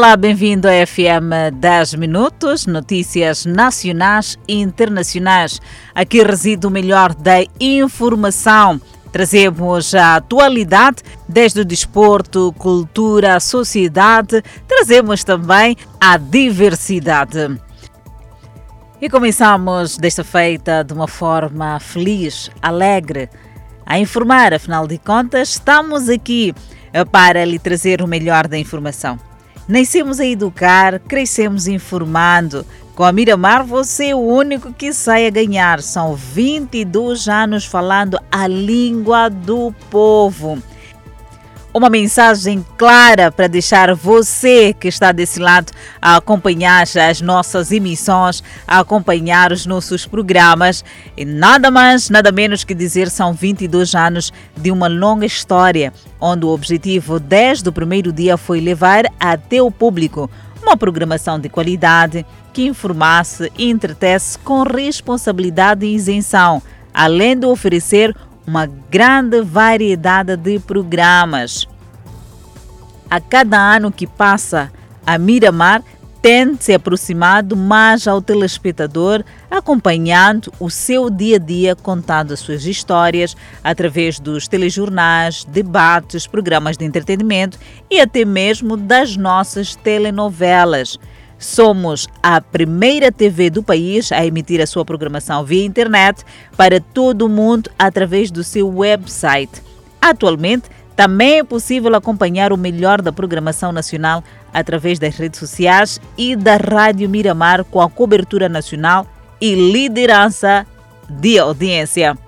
Olá, bem-vindo à FM 10 Minutos, notícias nacionais e internacionais. Aqui reside o melhor da informação. Trazemos a atualidade desde o desporto, cultura, sociedade, trazemos também a diversidade. E começamos desta feita de uma forma feliz, alegre, a informar, afinal de contas, estamos aqui para lhe trazer o melhor da informação. Nascemos a educar, crescemos informando. Com a Miramar, você é o único que sai a ganhar. São 22 anos falando a língua do povo uma mensagem clara para deixar você que está desse lado a acompanhar as nossas emissões, a acompanhar os nossos programas. E nada mais, nada menos que dizer são 22 anos de uma longa história, onde o objetivo desde o primeiro dia foi levar até o público uma programação de qualidade que informasse e entretesse com responsabilidade e isenção, além de oferecer uma grande variedade de programas. A cada ano que passa, a Miramar tem se aproximado mais ao telespectador, acompanhando o seu dia a dia, contando as suas histórias através dos telejornais, debates, programas de entretenimento e até mesmo das nossas telenovelas. Somos a primeira TV do país a emitir a sua programação via internet para todo o mundo através do seu website. Atualmente, também é possível acompanhar o melhor da programação nacional através das redes sociais e da Rádio Miramar com a cobertura nacional e liderança de audiência.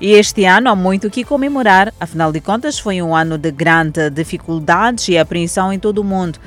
E este ano há muito que comemorar, afinal de contas, foi um ano de grande dificuldades e apreensão em todo o mundo.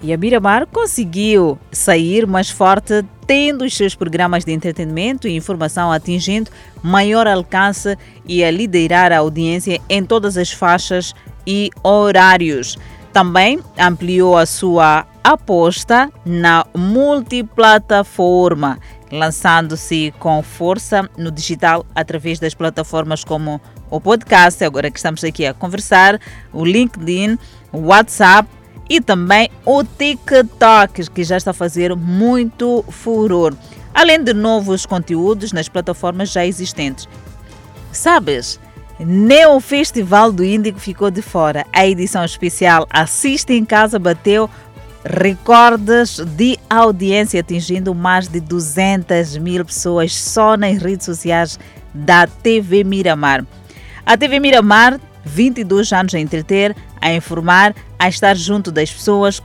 E a Miramar conseguiu sair mais forte, tendo os seus programas de entretenimento e informação atingindo maior alcance e a liderar a audiência em todas as faixas e horários. Também ampliou a sua aposta na multiplataforma, lançando-se com força no digital através das plataformas como o podcast, agora que estamos aqui a conversar, o LinkedIn, o WhatsApp e também o TikTok, que já está a fazer muito furor, além de novos conteúdos nas plataformas já existentes. Sabes? Nem o Festival do Índico ficou de fora. A edição especial Assiste em Casa bateu recordes de audiência, atingindo mais de 200 mil pessoas só nas redes sociais da TV Miramar. A TV Miramar 22 anos a entreter, a informar, a estar junto das pessoas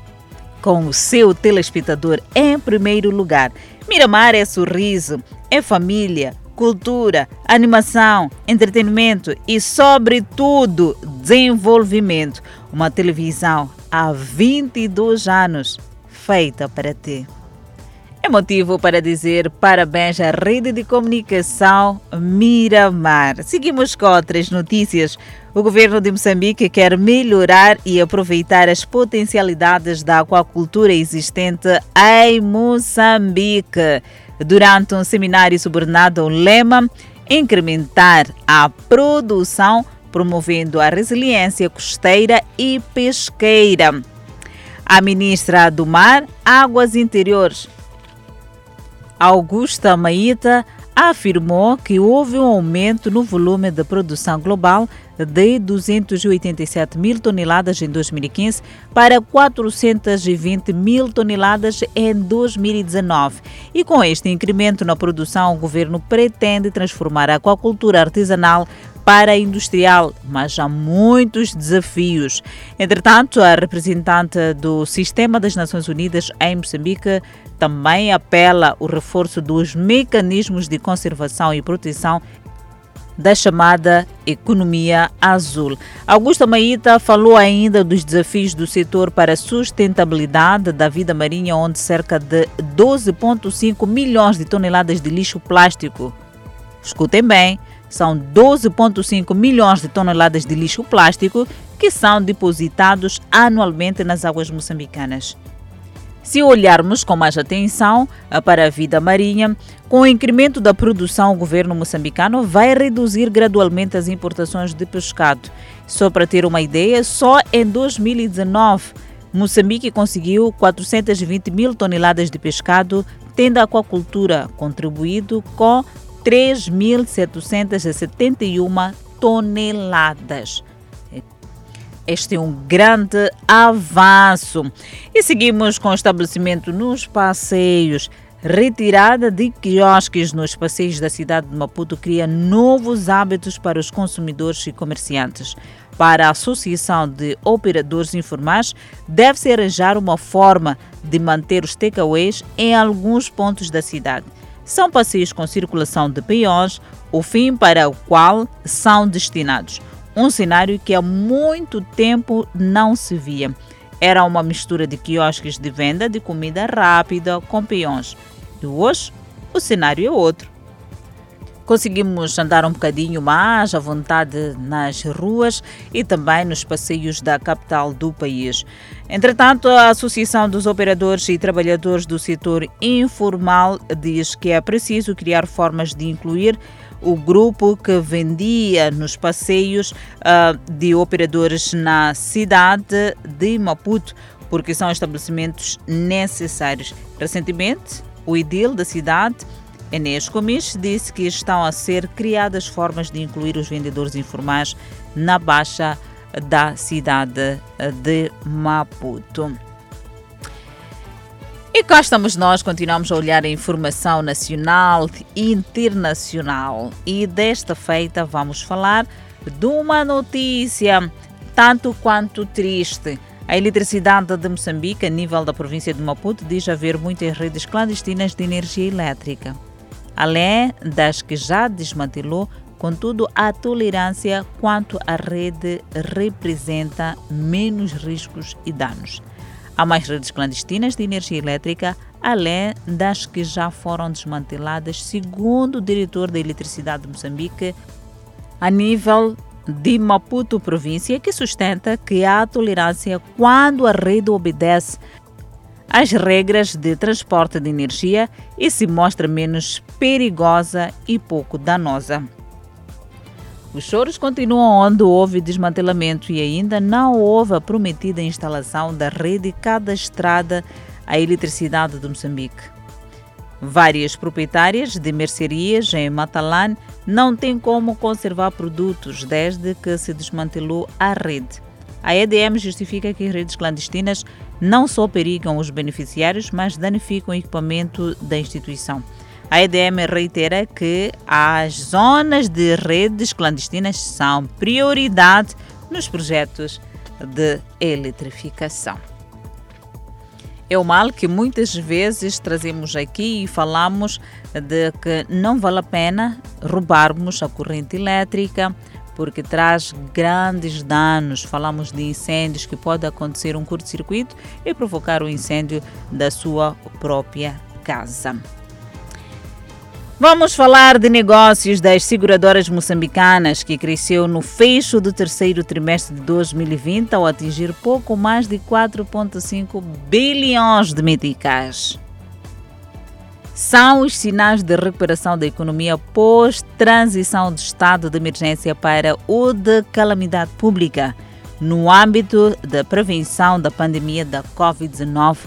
com o seu telespectador em primeiro lugar. Miramar é sorriso, é família, cultura, animação, entretenimento e, sobretudo, desenvolvimento. Uma televisão há 22 anos feita para ti. É motivo para dizer parabéns à rede de comunicação Miramar. Seguimos com outras notícias. O governo de Moçambique quer melhorar e aproveitar as potencialidades da aquacultura existente em Moçambique. Durante um seminário subordinado ao lema Incrementar a produção, promovendo a resiliência costeira e pesqueira. A ministra do Mar, Águas Interiores, Augusta Maíta afirmou que houve um aumento no volume de produção global de 287 mil toneladas em 2015 para 420 mil toneladas em 2019. E com este incremento na produção, o governo pretende transformar a aquacultura artesanal para a industrial, mas há muitos desafios. Entretanto, a representante do Sistema das Nações Unidas em Moçambique também apela o reforço dos mecanismos de conservação e proteção da chamada economia azul. Augusta Maíta falou ainda dos desafios do setor para a sustentabilidade da vida marinha, onde cerca de 12,5 milhões de toneladas de lixo plástico. Escutem bem, são 12,5 milhões de toneladas de lixo plástico que são depositados anualmente nas águas moçambicanas. Se olharmos com mais atenção para a vida marinha, com o incremento da produção, o governo moçambicano vai reduzir gradualmente as importações de pescado. Só para ter uma ideia, só em 2019 Moçambique conseguiu 420 mil toneladas de pescado, tendo a aquacultura contribuído com 3.771 toneladas. Este é um grande avanço. E seguimos com o estabelecimento nos passeios. Retirada de quiosques nos passeios da cidade de Maputo cria novos hábitos para os consumidores e comerciantes. Para a Associação de Operadores Informais, deve-se arranjar uma forma de manter os takeaways em alguns pontos da cidade. São passeios com circulação de peões, o fim para o qual são destinados. Um cenário que há muito tempo não se via. Era uma mistura de quiosques de venda de comida rápida com peões. E hoje, o cenário é outro. Conseguimos andar um bocadinho mais à vontade nas ruas e também nos passeios da capital do país. Entretanto, a Associação dos Operadores e Trabalhadores do Setor Informal diz que é preciso criar formas de incluir o grupo que vendia nos passeios uh, de operadores na cidade de Maputo, porque são estabelecimentos necessários. Recentemente, o idil da cidade, Enes Comis, disse que estão a ser criadas formas de incluir os vendedores informais na baixa da cidade de Maputo. E cá estamos nós, continuamos a olhar a informação nacional e internacional. E desta feita vamos falar de uma notícia tanto quanto triste. A eletricidade de Moçambique, a nível da província de Maputo, diz haver muitas redes clandestinas de energia elétrica. Além das que já desmantelou, contudo, a tolerância quanto à rede representa menos riscos e danos. Há mais redes clandestinas de energia elétrica, além das que já foram desmanteladas, segundo o diretor da Eletricidade de Moçambique, a nível de Maputo, província, que sustenta que há tolerância quando a rede obedece às regras de transporte de energia e se mostra menos perigosa e pouco danosa. Os choros continuam onde houve desmantelamento e ainda não houve a prometida instalação da rede cadastrada à eletricidade de Moçambique. Várias proprietárias de mercearias em Matalan não têm como conservar produtos desde que se desmantelou a rede. A EDM justifica que redes clandestinas não só perigam os beneficiários, mas danificam o equipamento da instituição. A EDM reitera que as zonas de redes clandestinas são prioridade nos projetos de eletrificação. É o mal que muitas vezes trazemos aqui e falamos de que não vale a pena roubarmos a corrente elétrica porque traz grandes danos. Falamos de incêndios que pode acontecer um curto-circuito e provocar o incêndio da sua própria casa. Vamos falar de negócios das seguradoras moçambicanas, que cresceu no fecho do terceiro trimestre de 2020 ao atingir pouco mais de 4,5 bilhões de meticais. São os sinais de recuperação da economia pós-transição de estado de emergência para o de calamidade pública, no âmbito da prevenção da pandemia da Covid-19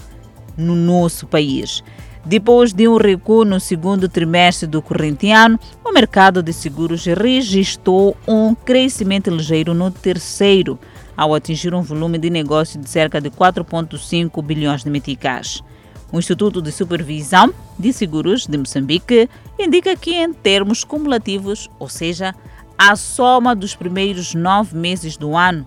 no nosso país. Depois de um recuo no segundo trimestre do corrente ano, o mercado de seguros registrou um crescimento ligeiro no terceiro, ao atingir um volume de negócio de cerca de 4,5 bilhões de meticais. O Instituto de Supervisão de Seguros de Moçambique indica que, em termos cumulativos, ou seja, a soma dos primeiros nove meses do ano,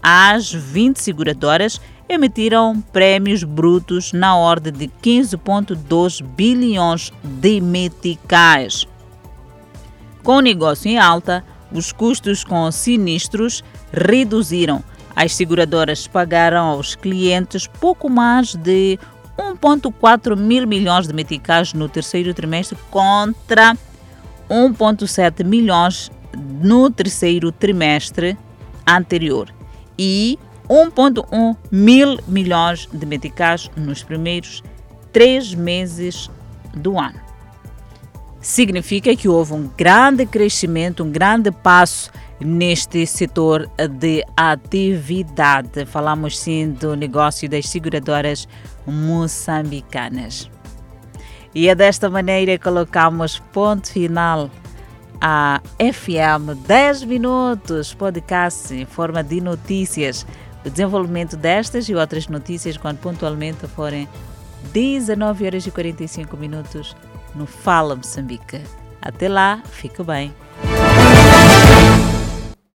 as 20 seguradoras emitiram prêmios brutos na ordem de 15,2 bilhões de meticais. Com o negócio em alta, os custos com sinistros reduziram. As seguradoras pagaram aos clientes pouco mais de 1,4 mil milhões de meticais no terceiro trimestre contra 1,7 milhões no terceiro trimestre anterior e 1,1 mil milhões de meticais nos primeiros três meses do ano. Significa que houve um grande crescimento, um grande passo neste setor de atividade. Falamos sim do negócio das seguradoras moçambicanas. E é desta maneira que colocamos ponto final a FM 10 Minutos, podcast em forma de notícias. O desenvolvimento destas e outras notícias, quando pontualmente forem 19 horas e 45 minutos, no Fala Moçambique. Até lá, fique bem.